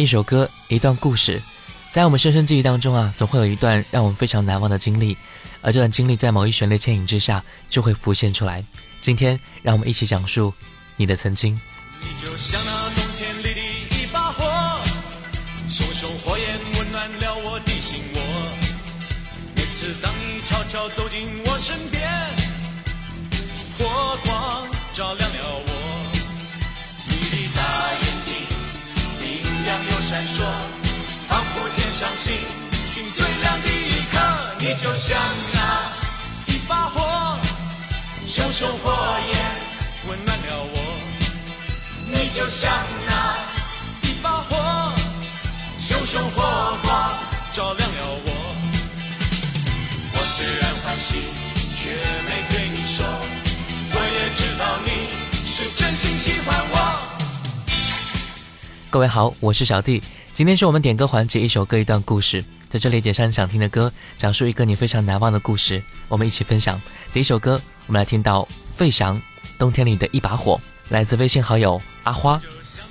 一首歌一段故事在我们深深记忆当中啊总会有一段让我们非常难忘的经历而这段经历在某一旋律牵引之下就会浮现出来今天让我们一起讲述你的曾经你就像那冬天里的一把火熊熊火焰温暖了我的心窝每次当你悄悄走进我身边火光照亮了我说仿佛天上星星最亮的一颗你就像那一把火熊熊火焰温暖了我你就像那一把火熊熊火光照亮了我我虽然欢喜却没对你说我也知道你是真心喜欢我各位好我是小弟今天是我们点歌环节，一首歌一段故事，在这里点上你想听的歌，讲述一个你非常难忘的故事，我们一起分享。第一首歌，我们来听到费翔《冬天里的一把火》，来自微信好友阿花，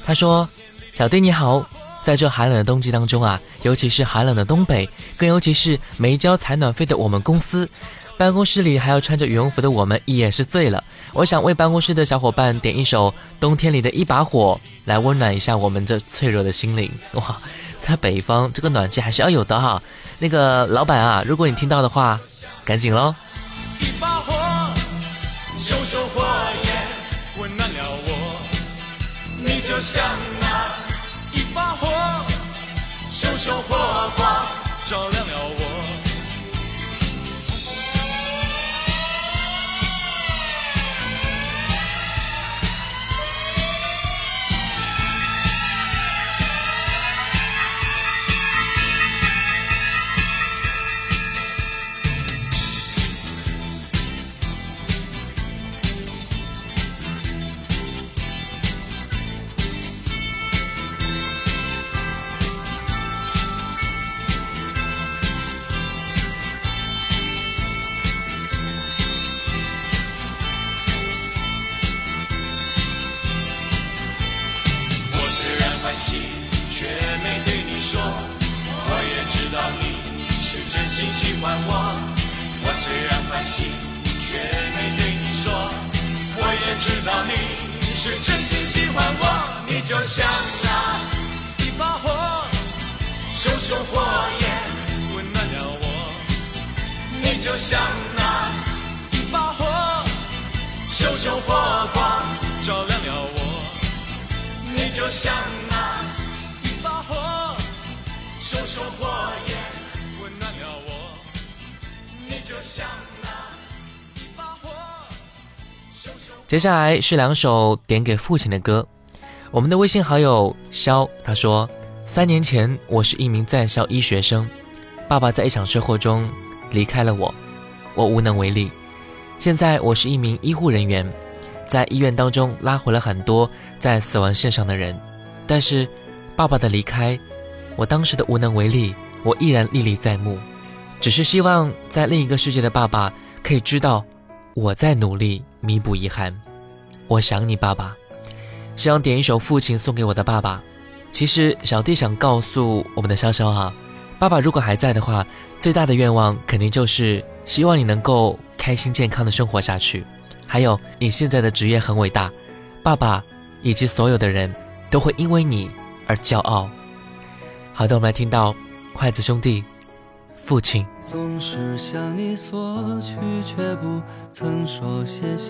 他说：“小弟你好。”在这寒冷的冬季当中啊，尤其是寒冷的东北，更尤其是没交采暖费的我们公司，办公室里还要穿着羽绒服的我们，也是醉了。我想为办公室的小伙伴点一首《冬天里的一把火》，来温暖一下我们这脆弱的心灵。哇，在北方这个暖气还是要有的哈。那个老板啊，如果你听到的话，赶紧喽。笑话。接下来是两首点给父亲的歌。我们的微信好友肖他说：“三年前，我是一名在校医学生，爸爸在一场车祸中离开了我，我无能为力。现在我是一名医护人员，在医院当中拉回了很多在死亡线上的人。但是，爸爸的离开，我当时的无能为力，我依然历历在目。只是希望在另一个世界的爸爸可以知道我在努力弥补遗憾。”我想你爸爸，希望点一首《父亲》送给我的爸爸。其实小弟想告诉我们的潇潇啊，爸爸如果还在的话，最大的愿望肯定就是希望你能够开心健康的生活下去。还有你现在的职业很伟大，爸爸以及所有的人都会因为你而骄傲。好的，我们来听到筷子兄弟《父亲》。总是向你你。索取，却不曾说谢谢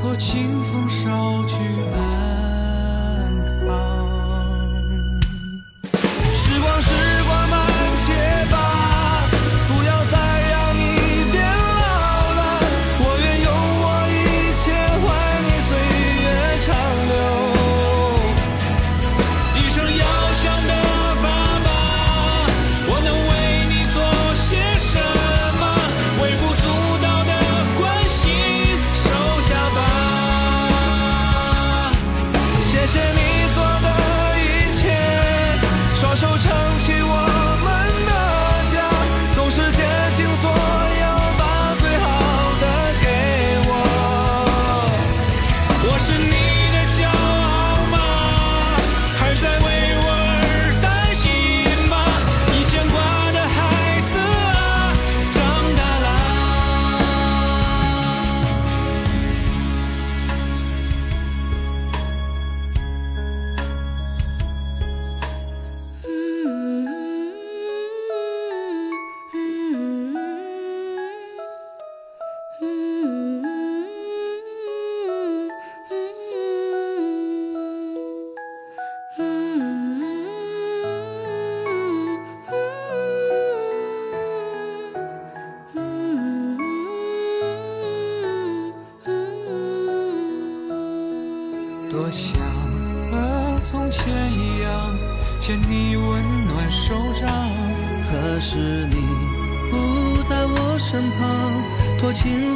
托清风捎去。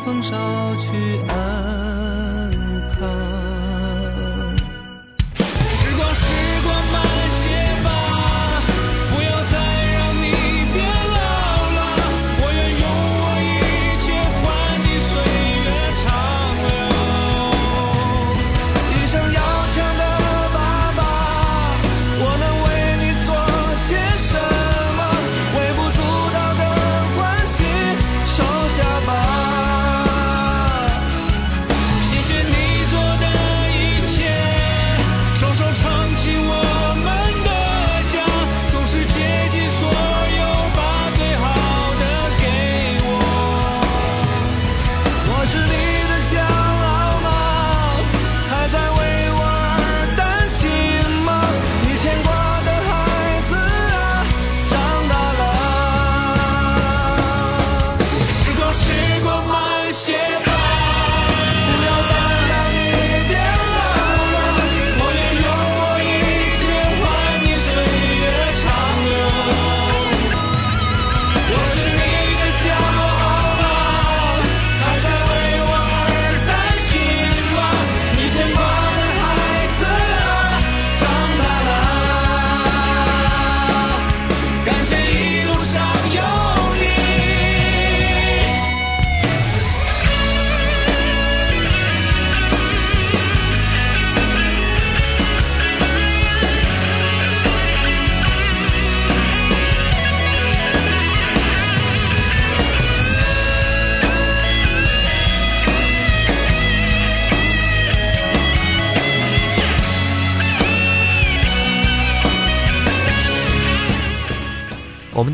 风捎去。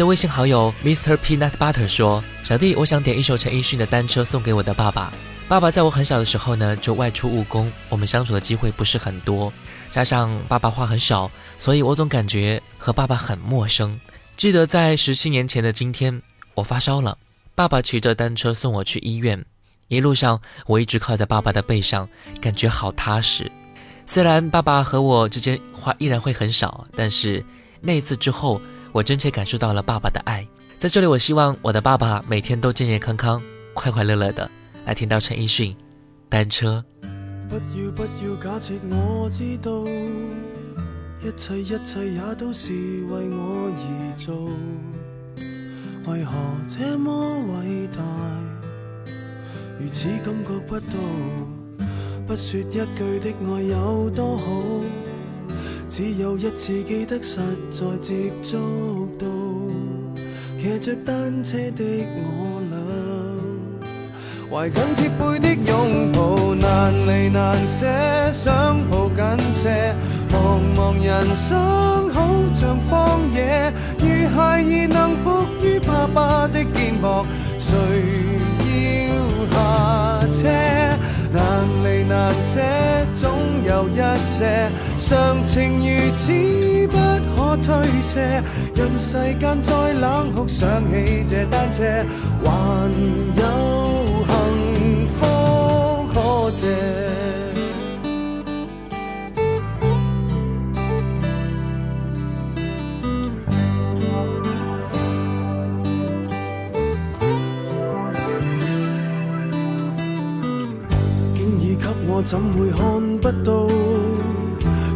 的微信好友 Mr Peanut Butter 说：“小弟，我想点一首陈奕迅的《单车》送给我的爸爸。爸爸在我很小的时候呢，就外出务工，我们相处的机会不是很多，加上爸爸话很少，所以我总感觉和爸爸很陌生。记得在十七年前的今天，我发烧了，爸爸骑着单车送我去医院，一路上我一直靠在爸爸的背上，感觉好踏实。虽然爸爸和我之间话依然会很少，但是那次之后。”我真切感受到了爸爸的爱在这里我希望我的爸爸每天都健健康康快快乐乐的来听到陈奕迅单车不要不要假设我知道一切一切也都是为我而做为何这么伟大如此感觉不到不说一句的爱有多好只有一次记得实在接触到，骑着单车的我俩，怀紧贴背的拥抱难离难舍，想抱紧些。茫茫人生好像荒野，如孩儿能伏于爸爸的肩膊，谁要下车？难离难舍，总有一些。常情如此，不可推卸。任世间再冷酷，想起这单车，还有幸福可借。经已给我，怎会看不到？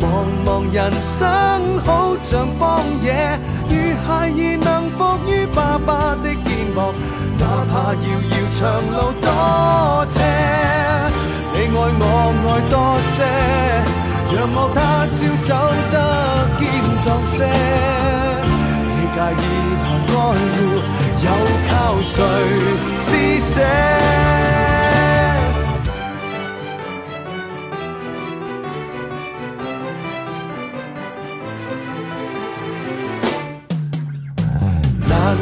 茫茫人生好像荒野，如孩儿能伏于爸爸的肩膀，哪怕遥遥长路多斜。你爱我爱多些，让我他朝走得坚壮些。你介意爱护，又靠谁施舍？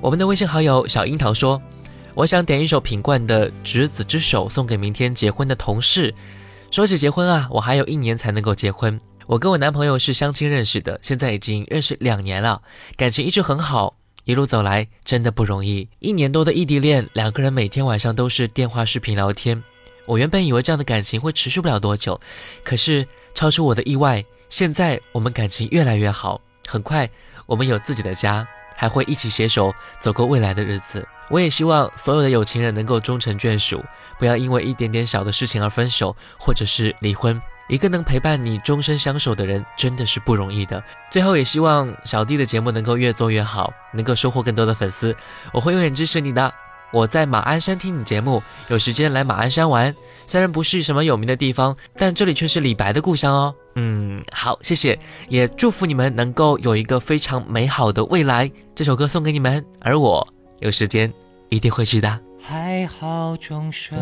我们的微信好友小樱桃说：“我想点一首品冠的《执子之手》送给明天结婚的同事。说起结婚啊，我还有一年才能够结婚。我跟我男朋友是相亲认识的，现在已经认识两年了，感情一直很好。一路走来真的不容易，一年多的异地恋，两个人每天晚上都是电话视频聊天。我原本以为这样的感情会持续不了多久，可是超出我的意外，现在我们感情越来越好，很快我们有自己的家。”还会一起携手走过未来的日子。我也希望所有的有情人能够终成眷属，不要因为一点点小的事情而分手或者是离婚。一个能陪伴你终身相守的人真的是不容易的。最后也希望小弟的节目能够越做越好，能够收获更多的粉丝。我会永远支持你的。我在马鞍山听你节目，有时间来马鞍山玩。虽然不是什么有名的地方，但这里却是李白的故乡哦。嗯，好，谢谢，也祝福你们能够有一个非常美好的未来。这首歌送给你们，而我有时间一定会去的。还好众生，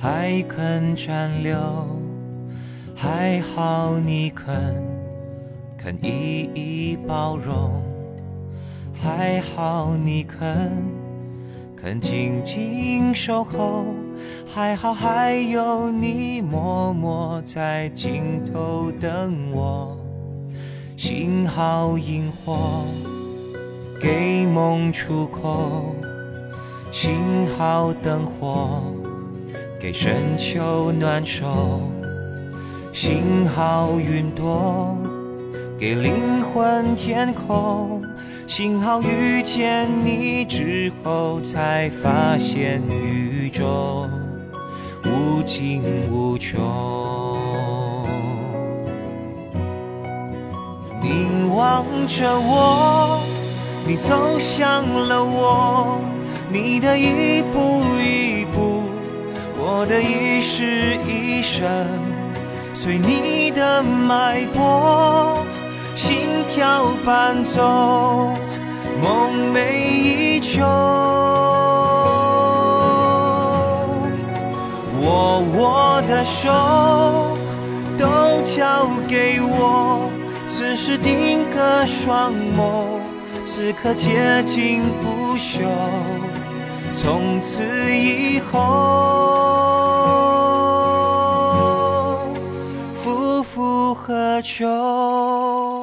还肯挽留；还好你肯，肯一一包容；还好你肯。曾静静守候，还好还有你默默在尽头等我。幸好萤火给梦出口，幸好灯火给深秋暖手，幸好云朵给灵魂天空。幸好遇见你之后，才发现宇宙无尽无穷。凝望着我，你走向了我，你的一步一步，我的一世一生，随你的脉搏。心跳伴奏，梦寐以求。握我的手都交给我，此时定格双眸，此刻接近不朽。从此以后，夫复何求？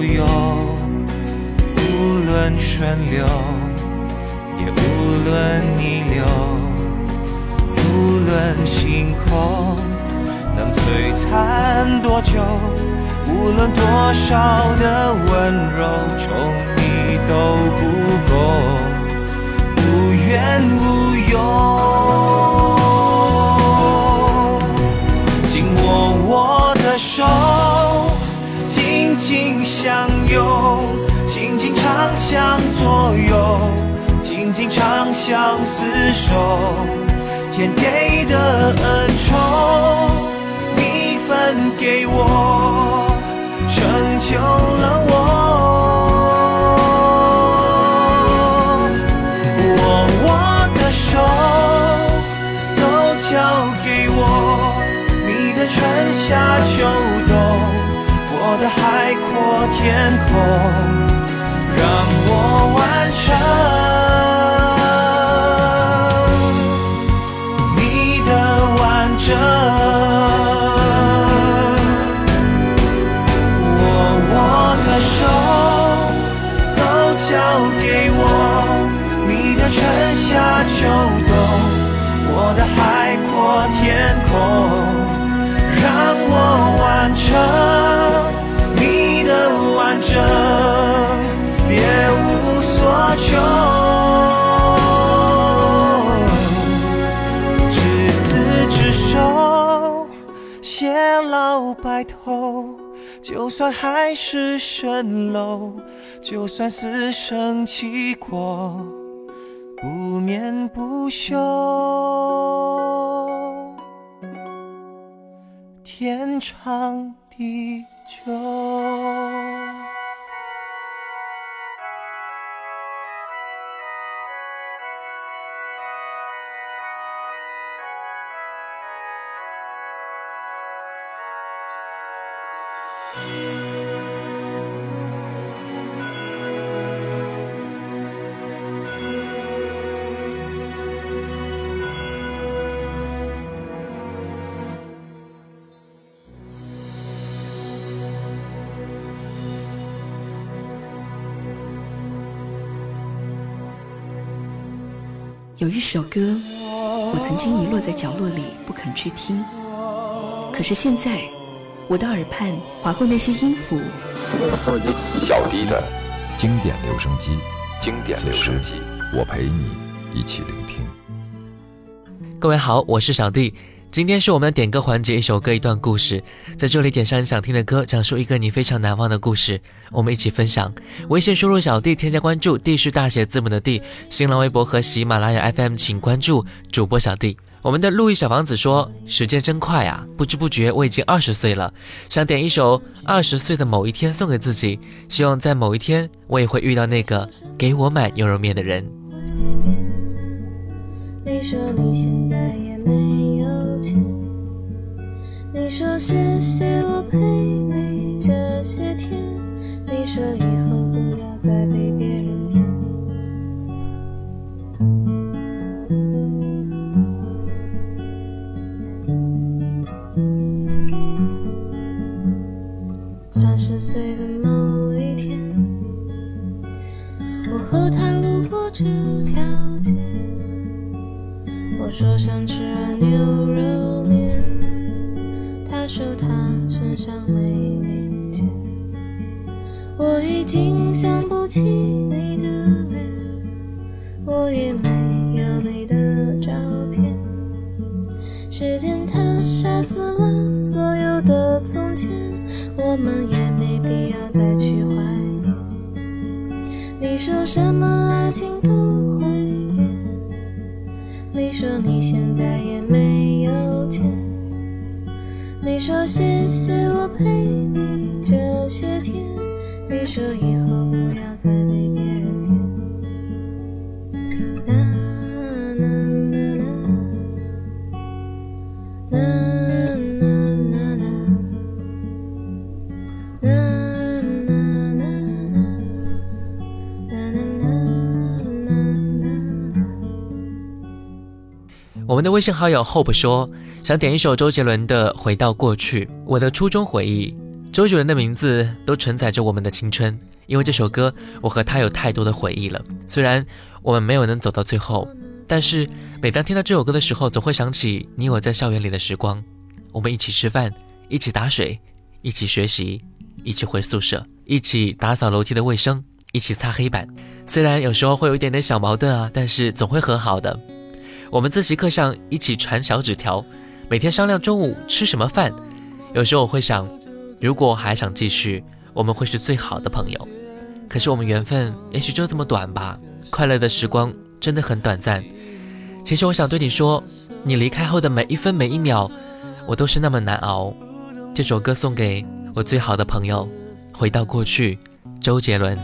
无忧，无论顺流，也无论逆流，无论星空能璀璨多久，无论多少的温柔宠你都不够，无怨无忧。紧握我的手，紧紧。相拥，紧紧长相左右，紧紧长相厮守。天给的恩宠，你分给我，成就了我。握我的手，都交给我。你的春夏秋。我的海阔天空，让我完成你的完整。握我的手都交给我，你的春夏秋冬，我的海阔天空。就算海市蜃楼，就算死生契阔，不眠不休，天长地久。一首歌，我曾经遗落在角落里，不肯去听。可是现在，我的耳畔划过那些音符。小的，经典留声机，经典留声机，我陪你一起聆听。各位好，我是小弟。今天是我们点歌环节，一首歌一段故事，在这里点上你想听的歌，讲述一个你非常难忘的故事，我们一起分享。微信输入小弟添加关注，D 是大写字母的 D。新浪微博和喜马拉雅 FM 请关注主播小弟。我们的路易小王子说：“时间真快啊，不知不觉我已经二十岁了，想点一首《二十岁的某一天》送给自己，希望在某一天我也会遇到那个给我买牛肉面的人。”你你说现在也没有。你说谢谢我陪你这些天，你说以后不要再被别人骗。三十岁的某一天，我和他路过这条街，我说想吃牛肉。他说他身上没零钱，我已经想不起你的脸，我也没有你的照片。时间它杀死了所有的从前，我们也没必要再去怀念。你说什么爱情都会变，你说你现在也没有。你说谢谢我陪你这些天，你说以后不要再悲。我们的微信好友 Hope 说，想点一首周杰伦的《回到过去》，我的初中回忆。周杰伦的名字都承载着我们的青春，因为这首歌，我和他有太多的回忆了。虽然我们没有能走到最后，但是每当听到这首歌的时候，总会想起你我在校园里的时光。我们一起吃饭，一起打水，一起学习，一起回宿舍，一起打扫楼梯的卫生，一起擦黑板。虽然有时候会有一点点小矛盾啊，但是总会和好的。我们自习课上一起传小纸条，每天商量中午吃什么饭。有时候我会想，如果还想继续，我们会是最好的朋友。可是我们缘分也许就这么短吧。快乐的时光真的很短暂。其实我想对你说，你离开后的每一分每一秒，我都是那么难熬。这首歌送给我最好的朋友。回到过去，周杰伦。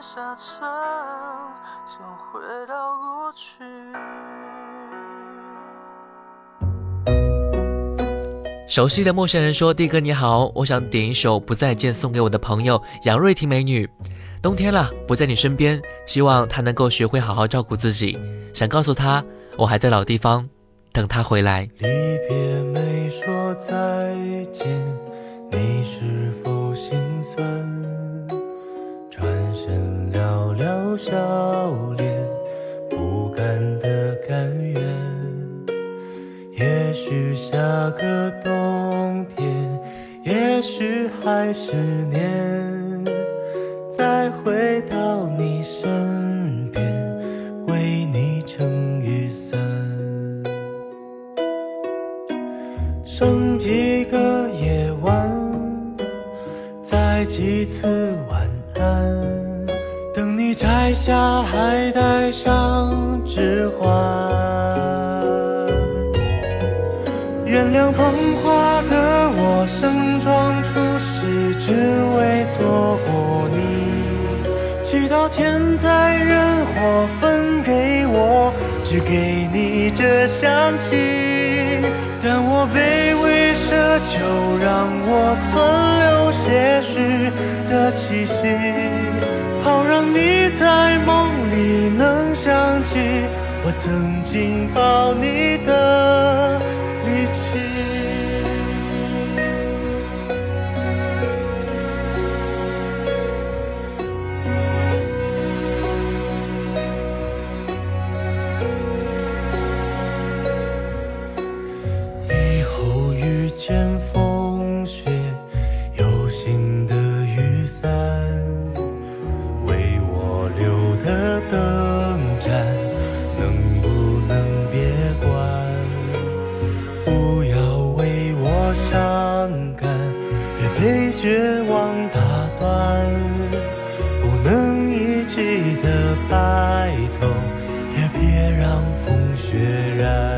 想回到过去。熟悉的陌生人说：“弟哥你好，我想点一首《不再见》送给我的朋友杨瑞婷美女。冬天了，不在你身边，希望她能够学会好好照顾自己。想告诉她，我还在老地方等她回来。”离别没说再见，你是。笑脸，不甘的甘愿。也许下个冬天，也许还是年，再回到你身边，为你撑雨伞。剩几个夜晚，再几次晚安。摘下，还戴上指环。原谅捧花的我盛装出席，只为错过你。祈祷天灾人祸分给我，只给你这香气。但我卑微奢求，让我存留些许的气息。好让你在梦里能想起我曾经抱你的。决然。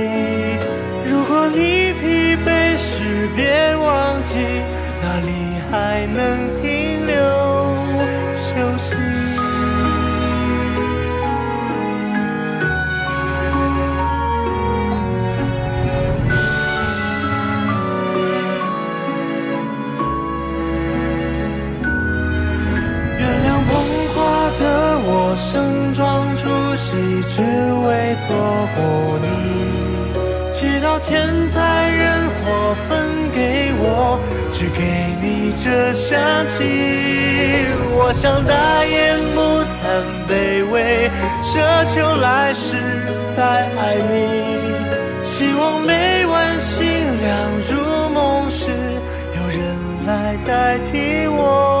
盛装出席，只为错过你。祈祷天灾人祸分给我，只给你这香气。我想大雁不惭卑微奢求来世再爱你。希望每晚星亮如梦时，有人来代替我。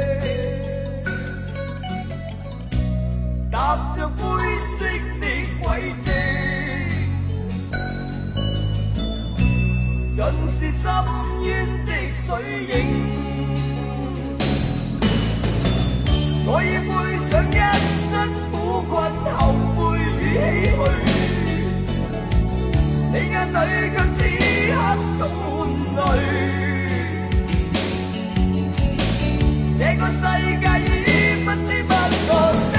踏着灰色的轨迹，尽是深烟的水影。我已背上一身苦困、后悔与唏嘘，你眼里却此刻充满泪。这个世界已不知不觉。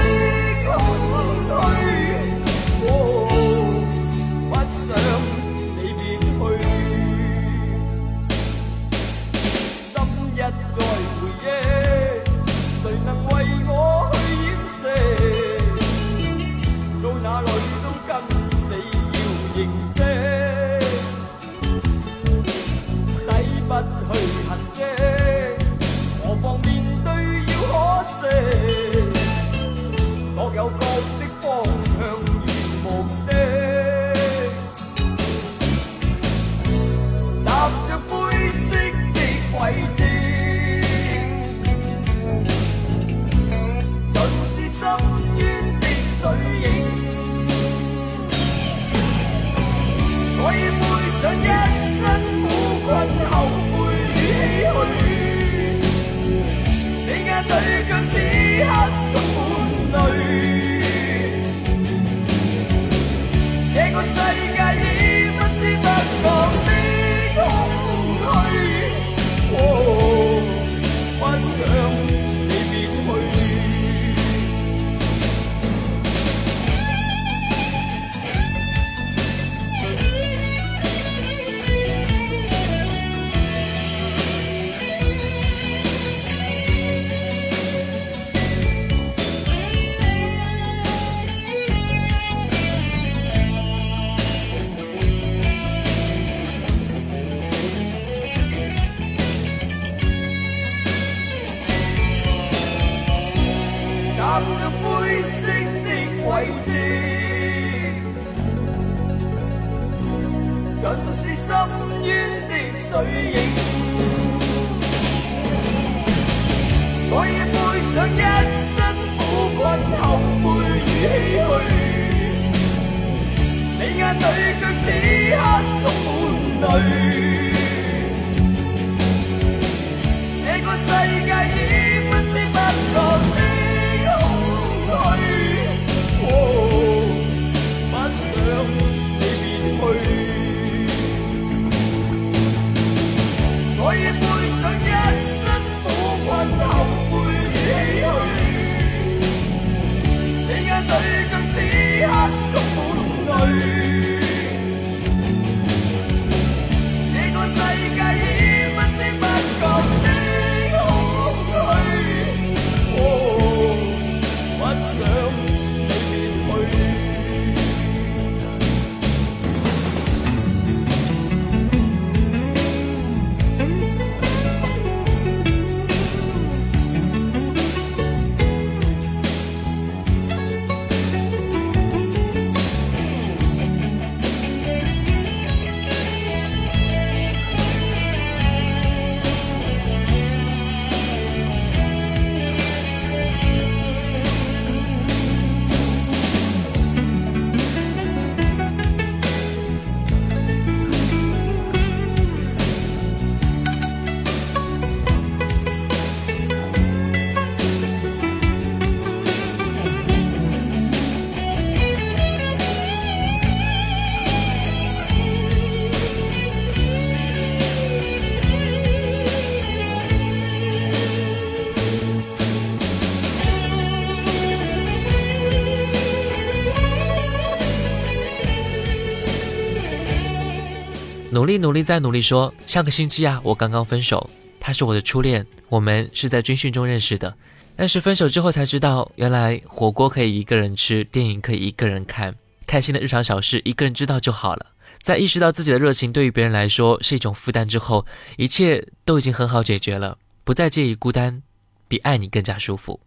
努力努力再努力。说上个星期啊，我刚刚分手，他是我的初恋，我们是在军训中认识的。但是分手之后才知道，原来火锅可以一个人吃，电影可以一个人看，开心的日常小事，一个人知道就好了。在意识到自己的热情对于别人来说是一种负担之后，一切都已经很好解决了，不再介意孤单，比爱你更加舒服。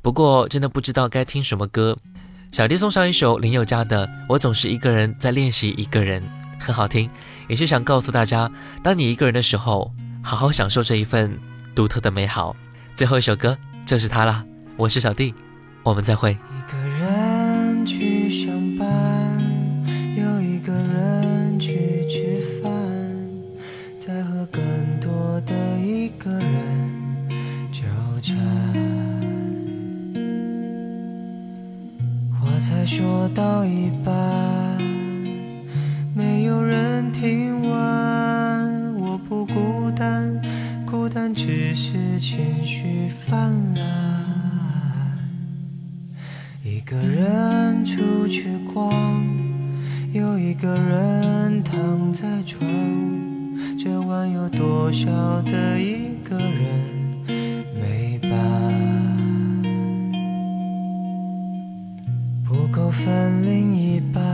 不过真的不知道该听什么歌，小弟送上一首林宥嘉的《我总是一个人在练习一个人》，很好听。也是想告诉大家当你一个人的时候好好享受这一份独特的美好最后一首歌就是它了我是小弟我们再会一个人去上班又一个人去吃饭再和更多的一个人纠缠话才说到一半没有人听完，我不孤单，孤单只是情绪泛滥。一个人出去逛，又一个人躺在床，这晚有多少的一个人没伴？不够分另一半。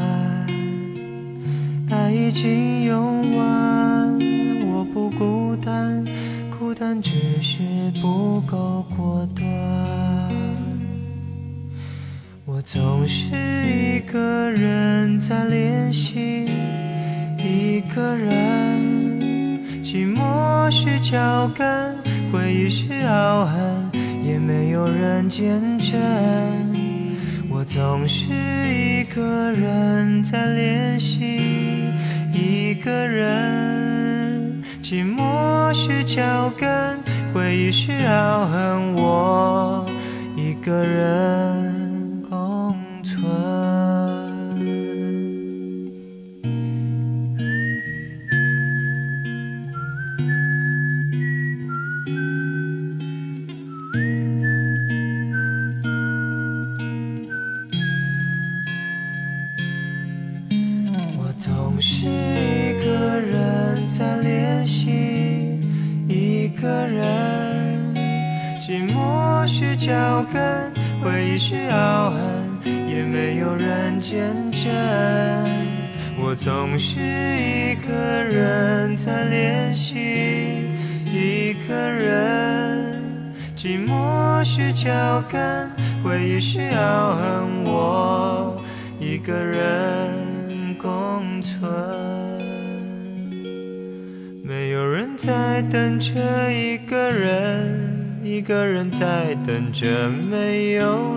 已经用完，我不孤单，孤单只是不够果断。我总是一个人在练习，一个人，寂寞是脚跟，回忆是傲寒，也没有人见证。我总是一个人在练习。一个人，寂寞是脚跟，回忆是凹痕，我一个人。不是要和我一个人共存，没有人在等着一个人，一个人在等着没有。